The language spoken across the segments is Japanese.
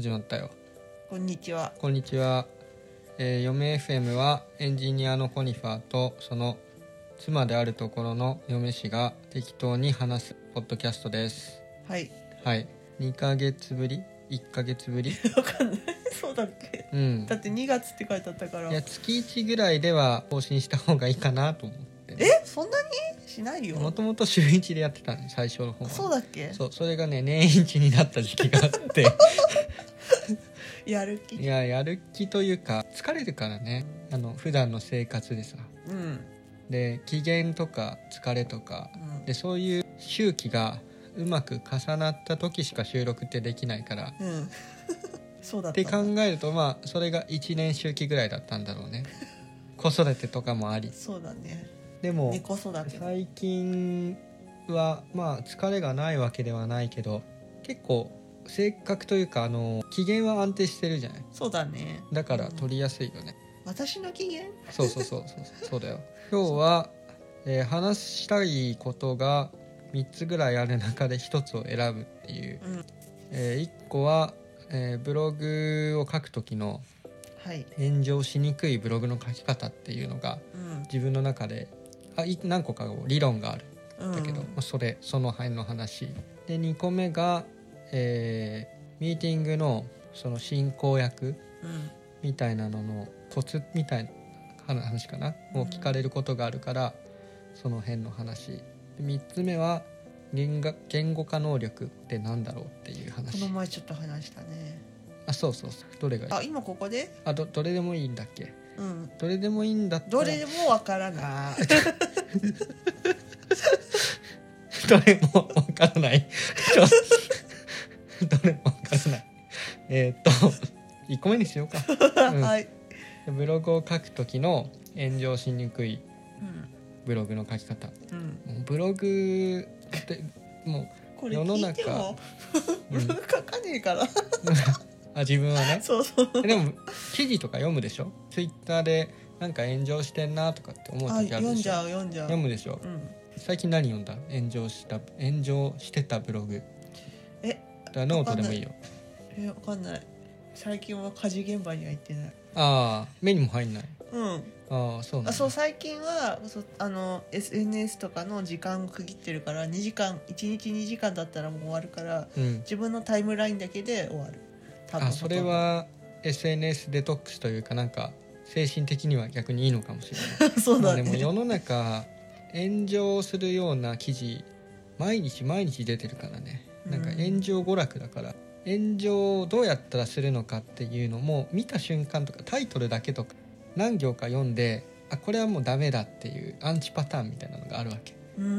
始まったよこんにちは。こんにちは、えー、嫁 FM はエンジニアのコニファーとその妻であるところの嫁氏が適当に話すポッドキャストですはい。はい2ヶ月ぶり？1ヶ月ぶり？わかんない。そうだっけ？うんだって2月って書いてあったから。いや月1ぐらいでは更新した方がいいかなと思ってね、え、そんなに？しないよ。もともと週1でやってたの最初の方はそうだっけ？そうそれがね年一になった時期があって やる気。いややる気というか疲れるからねあの普段の生活でさうん。で機嫌とか疲れとかうん。でそういう周期がうまく重なった時しか収録ってできないからうん。そうだって。考えるとまあそれが1年周期ぐらいだったんだろうね 子育てとかもありそうだね。でも猫育て。最近はまあ疲れがないわけではないけど結構性格というかあの機嫌は安定してるじゃない？そうだね。だからうん取りやすいよね、私の機嫌？そうそうそうそう そうだよ今日は、えー話したいことが3つぐらいある中で1つを選ぶっていう、うん。え1個は、えーブログを書く時のはい。炎上しにくいブログの書き方っていうのがうん。自分の中であい何個か理論があるうんだけど、まあ、それその辺の話で2個目が、えーミーティングのその進行役うん。みたいなののコツみたいな話かなを聞かれることがあるから、その辺の話で3つ目は言語言語化能力ってなんだろうっていうこ話の前ちょっと話したね。あそうそうそうどれがいい？あ、今ここで？あどどれでもいいんだっけ？うん。どれでもいいんだったらどれでもわからない。どれもわからない どれもわからない えーっと1個目にしようか、うんはい。ブログを書く時の炎上しにくいうん。ブログの書き方うん。もうブログってもこれ世の聞いて中ブログ書かねえから。あ自分はねそうそう。でも記事とか読むでしょ？ツイッターでなんか炎上してんなとかって思うあ、時あるでしょ？読んじゃう読んじゃう。読むでしょ？うん。最近何読んだ？炎上した炎上してたブログからノートでもいいよ。えわかんない。最近は火事現場には行ってない。ああ目にも入んない。うん。ああそうなんだ。あそう最近はそあの SNS とかの時間区切ってるから2時間1日2時間だったらもう終わるからうん。自分のタイムラインだけで終わる。多分あそれは SNS デトックスというかなんか精神的には逆にいいのかもしれない。そうだまあでもね世の中炎上するような記事毎日毎日出てるからねなんかうん炎上娯楽だから炎上をどうやったらするのかっていうのも見た瞬間とかタイトルだけとか何行か読んであこれはもうダメだっていうアンチパターンみたいなのがあるわけ。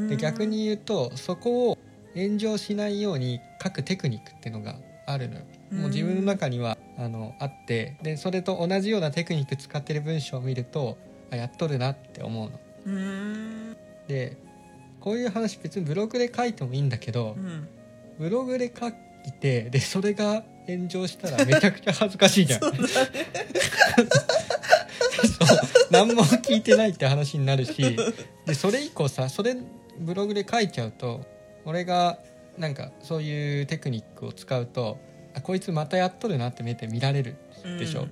で逆に言うとそこを炎上しないように書くテクニックっていうのがあるのよ。もう自分の中にはあのあってでそれと同じようなテクニック使ってる文章を見るとあやっとるなって思うの。うでこういう話別にブログで書いてもいいんだけどうんブログで書いてでそれが炎上したらめちゃくちゃ恥ずかしいじゃん。そうだね。そう。何も聞いてないって話になるしでそれ以降さそれブログで書いちゃうと俺がなんかそういうテクニックを使うとあこいつまたやっとるなって目で見られるでしょ、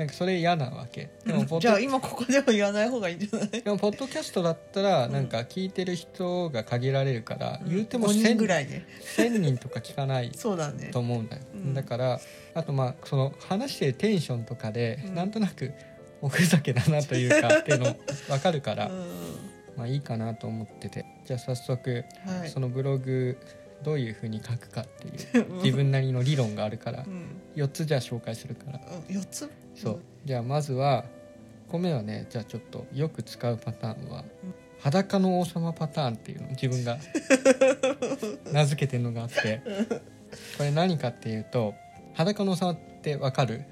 なんかそれ嫌なわけ。でもポッドじゃあ今ここでも言わない方がいいんじゃない？でもポッドキャストだったらうんなんか聞いてる人が限られるから、言うても5人1000ぐらいね1000人とか聞かない そうだね。と思うんだよ、うん。だからあとまあその話してるテンションとかで、うん。なんとなくおふざけだなというかっていうの分かるから、うまあいいかなと思ってて。じゃあ早速、んはい。そのブログどういうふうに書くかっていう 自分なりの理論があるからうん。4つじゃあ紹介するから。うん。4つ？そう。じゃあまずは1個目はねじゃあちょっとよく使うパターンは裸の王様パターンっていうのを自分が 名付けてるのがあって。これ何かっていうと裸の王様ってわかる？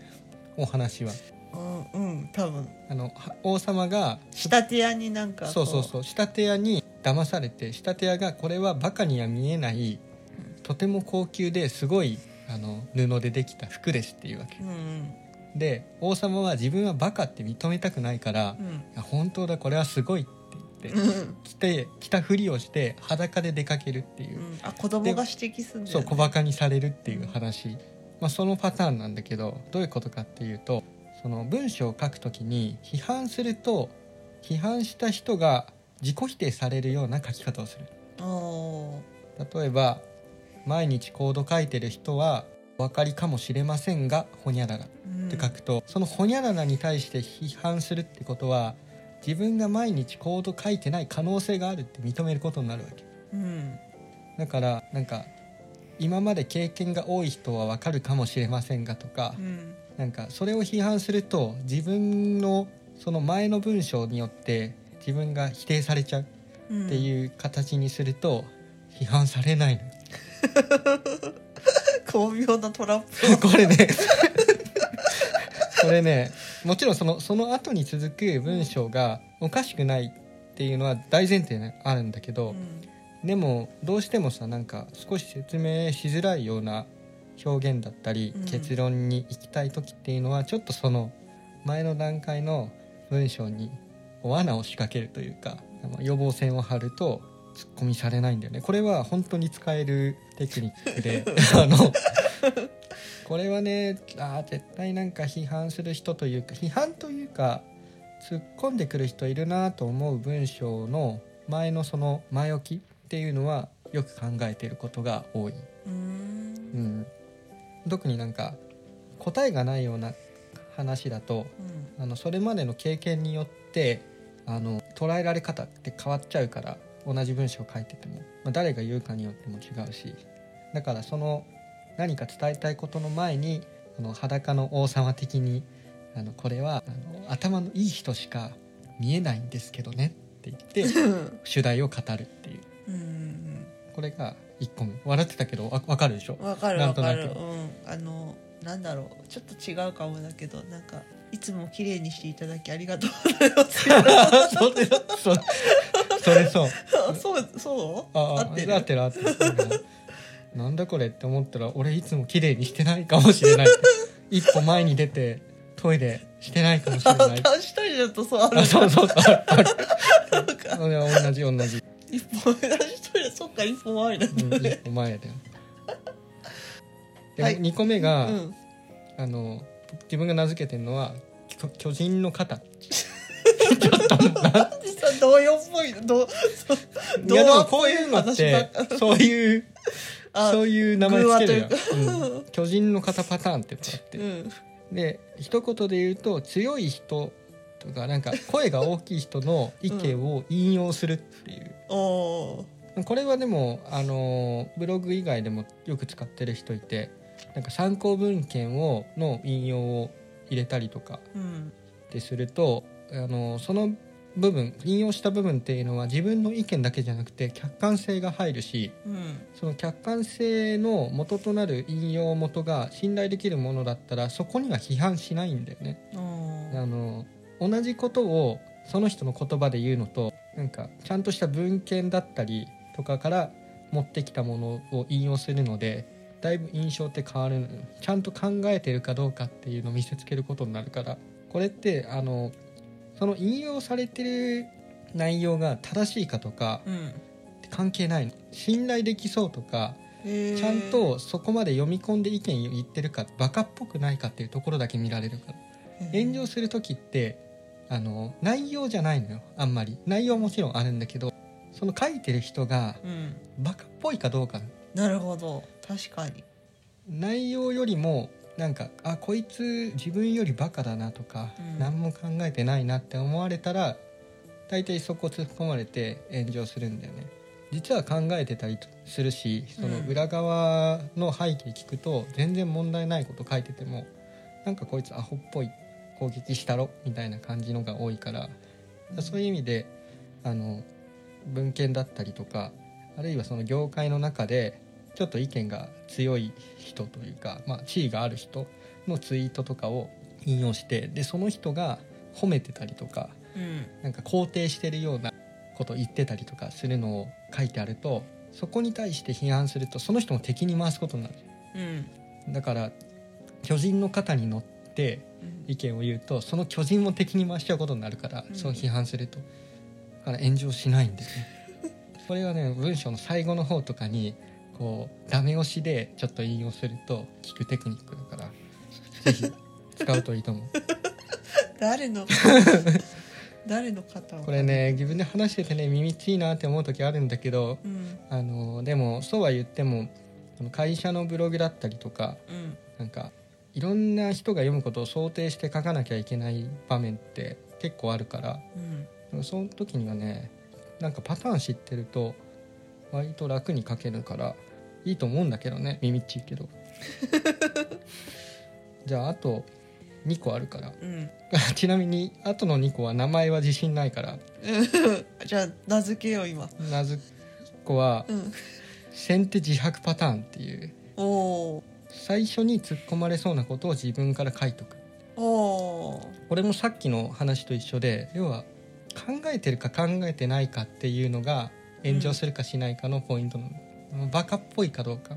お話は。うん。うん。多分。あのは王様が仕立て屋になんかこそうそうそう。仕立て屋に騙されて仕立て屋がこれはバカには見えないとても高級ですごいあの布でできた服ですっていうわけ。うんうん。で王様は自分はバカって認めたくないから「いうん。や本当だこれはすごい」って言ってうん着て着たふりをして裸で出かけるっていう。う、ん。あ子供が指摘するんだよ、ね、そう小バカにされるっていう話。まあ、そのパターンなんだけどどういうことかっていうとその文章を書くときに批判すると批判した人が自己否定されるような書き方をする。例えば毎日コード書いてる人はお分かりかもしれませんがほにゃららっうん。て書くと、そのほにゃららに対して批判するってことは自分が毎日コード書いてない可能性があるって認めることになるわけ。うん。だからなんか今まで経験が多い人は分かるかもしれませんがとかうん。なんかそれを批判すると自分のその前の文章によって自分が否定されちゃううん。っていう形にすると批判されないの。よ 巧妙なトラップ。を これね。これねもちろんそのその後に続く文章がおかしくないっていうのは大前提にあるんだけど、でもどうしてもさなんか少し説明しづらいような表現だったり、うん。結論に行きたい時っていうのはちょっとその前の段階の文章に罠を仕掛けるというか予防線を張るとツッコミされないんだよね。これは本当に使えるテクニックで あのこれはねあー絶対なんか批判する人というか批判というか突っ込んでくる人いるなと思う文章の前のその前置きっていうのはよく考えていることが多い、うん。うん、特になんか答えがないような話だとあのそれまでの経験によってあの捉えられ方って変わっちゃうから同じ文章を書いてても、まあ、誰が言うかによっても違うし。だからその何か伝えたいことの前にあの裸の王様的にあのこれはあの頭のいい人しか見えないんですけどねって言って 主題を語るっていう。うんこれが1個目。笑ってたけどわ分かるでしょ？わかるなんとなく。わかる。うん。あのなんだろうちょっと違うかもだけどなんかいつも綺麗にしていただきありがとうございますそれそそれそうそうそうあ合ってる合ってる合ってるなんだこれって思ったら俺いつも綺麗にしてないかもしれない一歩前に出てトイレしてないかもしれない一人だとそうあるそうそうそうあるなんかあれ同じ同じ、一歩一人そっか一歩前だうん、一歩前だよで、はい。2個目が、うん。あの自分が名付けてるのは巨巨人の肩 ちょっとなさ童謡っぽいのどういやでもこういうのってそういうあそういう名前つけるよ。う、うん。巨人の肩パターンっていうのがあって、うん。で一言で言うと強い人とかなんか声が大きい人の意見を引用するっていう、おー。これはでもあのブログ以外でもよく使ってる人いてなんか参考文献をの引用を入れたりとかうんってするとあのその部分引用した部分っていうのは自分の意見だけじゃなくて客観性が入るしうんその客観性の元となる引用元が信頼できるものだったらそこには批判しないんだよね。あの同じことをその人の言葉で言うのとなんかちゃんとした文献だったりとかから持ってきたものを引用するのでだいぶ印象って変わるちゃんと考えてるかどうかっていうのを見せつけることになるから。これってあのその引用されてる内容が正しいかとかうんって関係ないの。信頼できそうとかへー。ちゃんとそこまで読み込んで意見を言ってるかバカっぽくないかっていうところだけ見られるから。炎上する時ってあの内容じゃないのよ。あんまり。内容はもちろんあるんだけどその書いてる人がうん。バカっぽいかどうか。なるほど確かに。内容よりもなんかあこいつ自分よりバカだなとか、うん。何も考えてないなって思われたら大体そこ突っ込まれて炎上するんだよね。実は考えてたりするしその裏側の背景聞くと全然問題ないこと書いててもなんかこいつアホっぽい攻撃したろみたいな感じのが多いからそういう意味であの文献だったりとかあるいはその業界の中でちょっと意見が強い人というか、まあ、地位がある人のツイートとかを引用してでその人が褒めてたりとかうん。なんか肯定してるようなことを言ってたりとかするのを書いてあるとそこに対して批判するとその人も敵に回すことになる。うん。だから巨人の肩に乗って意見を言うとその巨人も敵に回しちゃうことになるから、うん。そう批判すると。だから炎上しないんですね。これはね文章の最後の方とかにこうダメ押しでちょっと引用すると聞くテクニックだから ぜひ使うといいと思う。誰の 誰の方を？これね自分で話しててね耳ついいなって思う時あるんだけどうん。あのでもそうは言っても会社のブログだったりとかうん。なんかいろんな人が読むことを想定して書かなきゃいけない場面って結構あるからうん。その時にはねなんかパターン知ってると割と楽に書けるからいいと思うんだけどね耳っちいけど。じゃああと2個あるから。うん。ちなみにあとの2個は名前は自信ないから。じゃあ名付けよう今。なず1個はうん。先手自白パターンっていう。最初に突っ込まれそうなことを自分から書いとく。これもさっきの話と一緒で要は考えてるか考えてないかっていうのが炎上するかしないかのポイントなの、バカっぽいかどうか。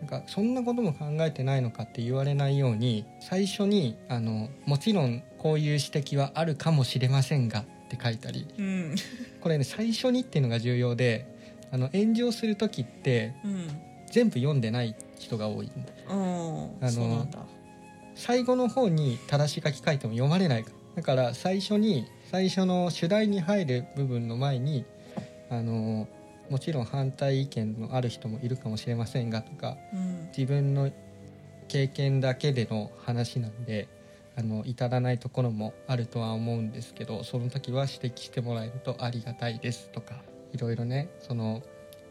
なんかそんなことも考えてないのかって言われないように最初にあのもちろんこういう指摘はあるかもしれませんがって書いたり。うん。これね最初にっていうのが重要であの炎上する時ってうん。全部読んでない人が多いうんあの最後の方に正し書き書いても読まれないか。らだから最初に最初の主題に入る部分の前にあのもちろん反対意見のある人もいるかもしれませんがとかうん。自分の経験だけでの話なんであの至らないところもあるとは思うんですけどその時は指摘してもらえるとありがたいですとかいろいろねその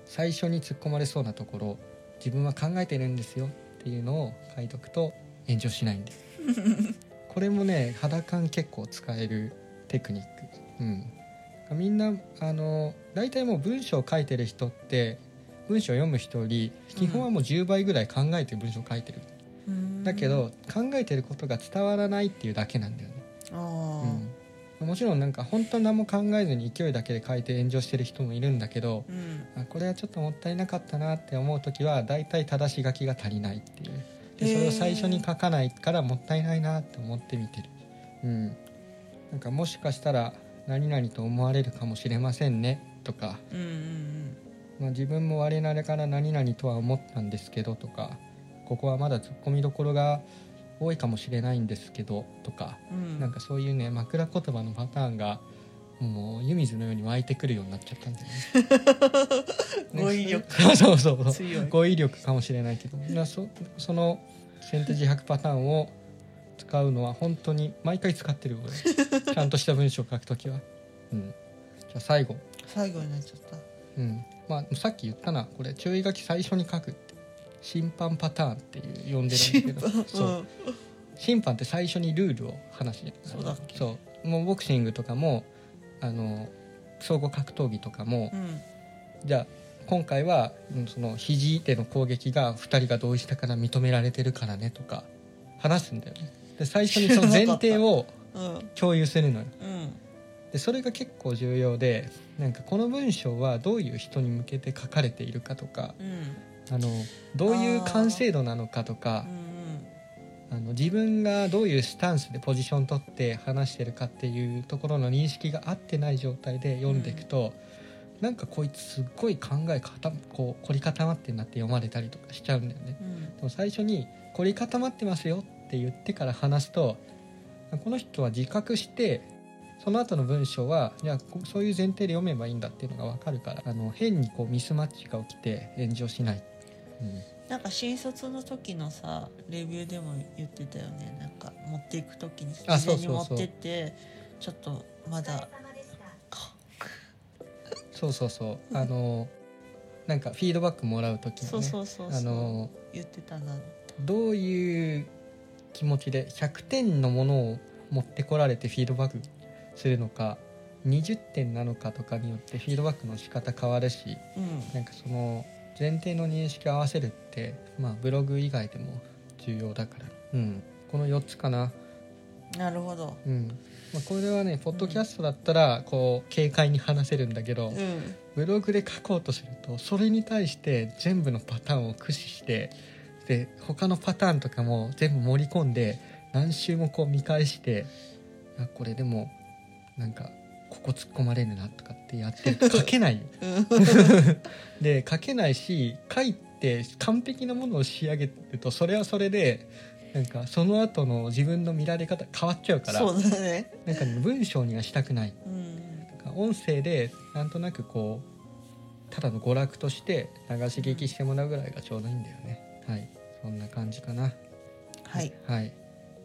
最初に突っ込まれそうなところ自分は考えてるんですよっていうのを書いとくと炎上しないんで これもね肌感結構使えるテクニック。うんみんなあの大体もう文章を書いてる人って文章を読む人より基本はもう10倍ぐらい考えて文章を書いてる、うん。だけど考えてることが伝わらないっていうだけなんだよね、あうん、もちろんなんか本当何も考えずに勢いだけで書いて炎上してる人もいるんだけどあうん。あこれはちょっともったいなかったなって思う時は大体正し書きが足りないっていう。でそれを最初に書かないからもったいないなって思って見てる。うん。なんかもしかしたら何々と思われるかもしれませんねとか、うんうんまあ、自分も我ながらから何々とは思ったんですけどとかここはまだ突っ込みどころが多いかもしれないんですけどとかうんなんかそういうね枕言葉のパターンがもう湯水のように湧いてくるようになっちゃったんだよね。語彙力ねそうそうそう語彙力かもしれないけどなそその先手自白パターンを使うのは本当に毎回使ってる俺ちゃんとした文章を書くときは。うん、じゃあ最後、最後になっちゃった。うん。まあ、さっき言ったなこれ注意書き最初に書くって審判パターンっていう呼んでるんだけど。そう。うん。審判って最初にルールを話すじゃんそうだっけ。そう。もうボクシングとかもあの総合格闘技とかも、うん。じゃあ今回はうんその肘での攻撃が2人が同意したから認められてるからねとか話すんだよねで最初にその前提をう ん共有するのよ。うん。でそれが結構重要でなんかこの文章はどういう人に向けて書かれているかとかうん。あのどういう完成度なのかとかうんあの自分がどういうスタンスでポジション取って話してるかっていうところの認識が合ってない状態で読んでいくと、なんかこいつすっごい考え固こう凝り固まってんなって読まれたりとかしちゃうんだよね。うん。でも最初に「凝り固まってますよ」って言ってから話すとこの人は自覚してその後の文章はいやこそういう前提で読めばいいんだっていうのが分かるからあの変にこうミスマッチが起きて炎上しない。うん。なんか新卒の時のさレビューでも言ってたよね。なんか持っていく時にあ事前にそうそう。そう持ってってちょっとまだそうそうそう。あのなんかフィードバックもらう時そうにねそうそうそう。あの言ってたな。どういう気持ちで100点のものを持ってこられてフィードバックするのか20点なのかとかによってフィードバックの仕方変わるしうん。なんかその前提の認識を合わせるって、まあ、ブログ以外でも重要だから、うん、この4つかな、なるほど。うん。まあ、これはねポッドキャストだったらこう軽快に話せるんだけど、うん。ブログで書こうとするとそれに対して全部のパターンを駆使してで他のパターンとかも全部盛り込んで何周もこう見返してあこれでもなんかここ突っ込まれるなとかってやって 書けない。で書けないし書いって完璧なものを仕上げるとそれはそれでなんかその後の自分の見られ方変わっちゃうからそうだね。なんか、ね、文章にはしたくない。うん。なんか音声でなんとなくこうただの娯楽として流し聞きしてもらうぐらいがちょうどいいんだよね。はいそんな感じかな。はい。はい。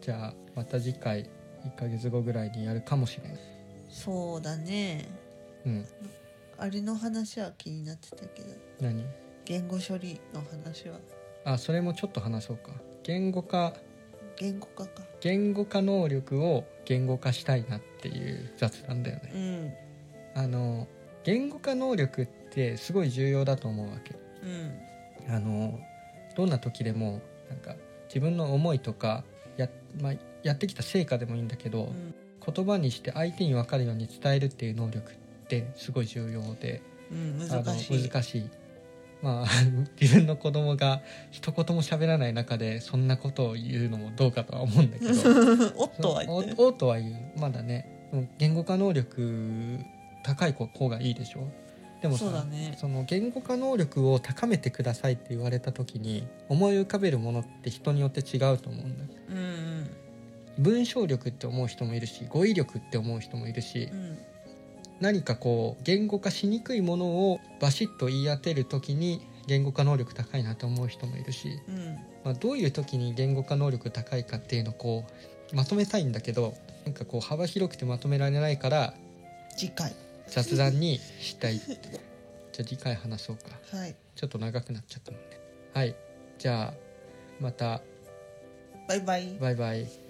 じゃあまた次回1ヶ月後ぐらいにやるかもしれないそうだね。うん。あれの話は気になってたけど。何？言語処理の話は。あそれもちょっと話そうか。言語化。言語化か。言語化能力を言語化したいなっていう雑談だよね。うん。あの言語化能力ってすごい重要だと思うわけ。うん。あのどんな時でもなんか自分の思いとかや,、まあ、やってきた成果でもいいんだけど、うん。言葉にして相手に分かるように伝えるっていう能力ってすごい重要でうん難しい。難しい。まあ 自分の子供が一言も喋らない中でそんなことを言うのもどうかとは思うんだけど。おっとは言って。るおおとは言う。まだねうん言語化能力高い子方がいいでしょ？でもさそうだね。その言語化能力を高めてくださいって言われた時に思い浮かべるものって人によって違うと思うんだうん文章力って思う人もいるし語彙力って思う人もいるしうんうん。何かこう言語化しにくいものをバシッと言い当てる時に言語化能力高いなと思う人もいるし、うん。まあ、どういう時に言語化能力高いかっていうのをこうまとめたいんだけどなんかこう幅広くてまとめられないから次回雑談にしたい。じゃあ次回話そうか。はい。ちょっと長くなっちゃったもんね。はい。じゃあまた。バイバイ。バイバイ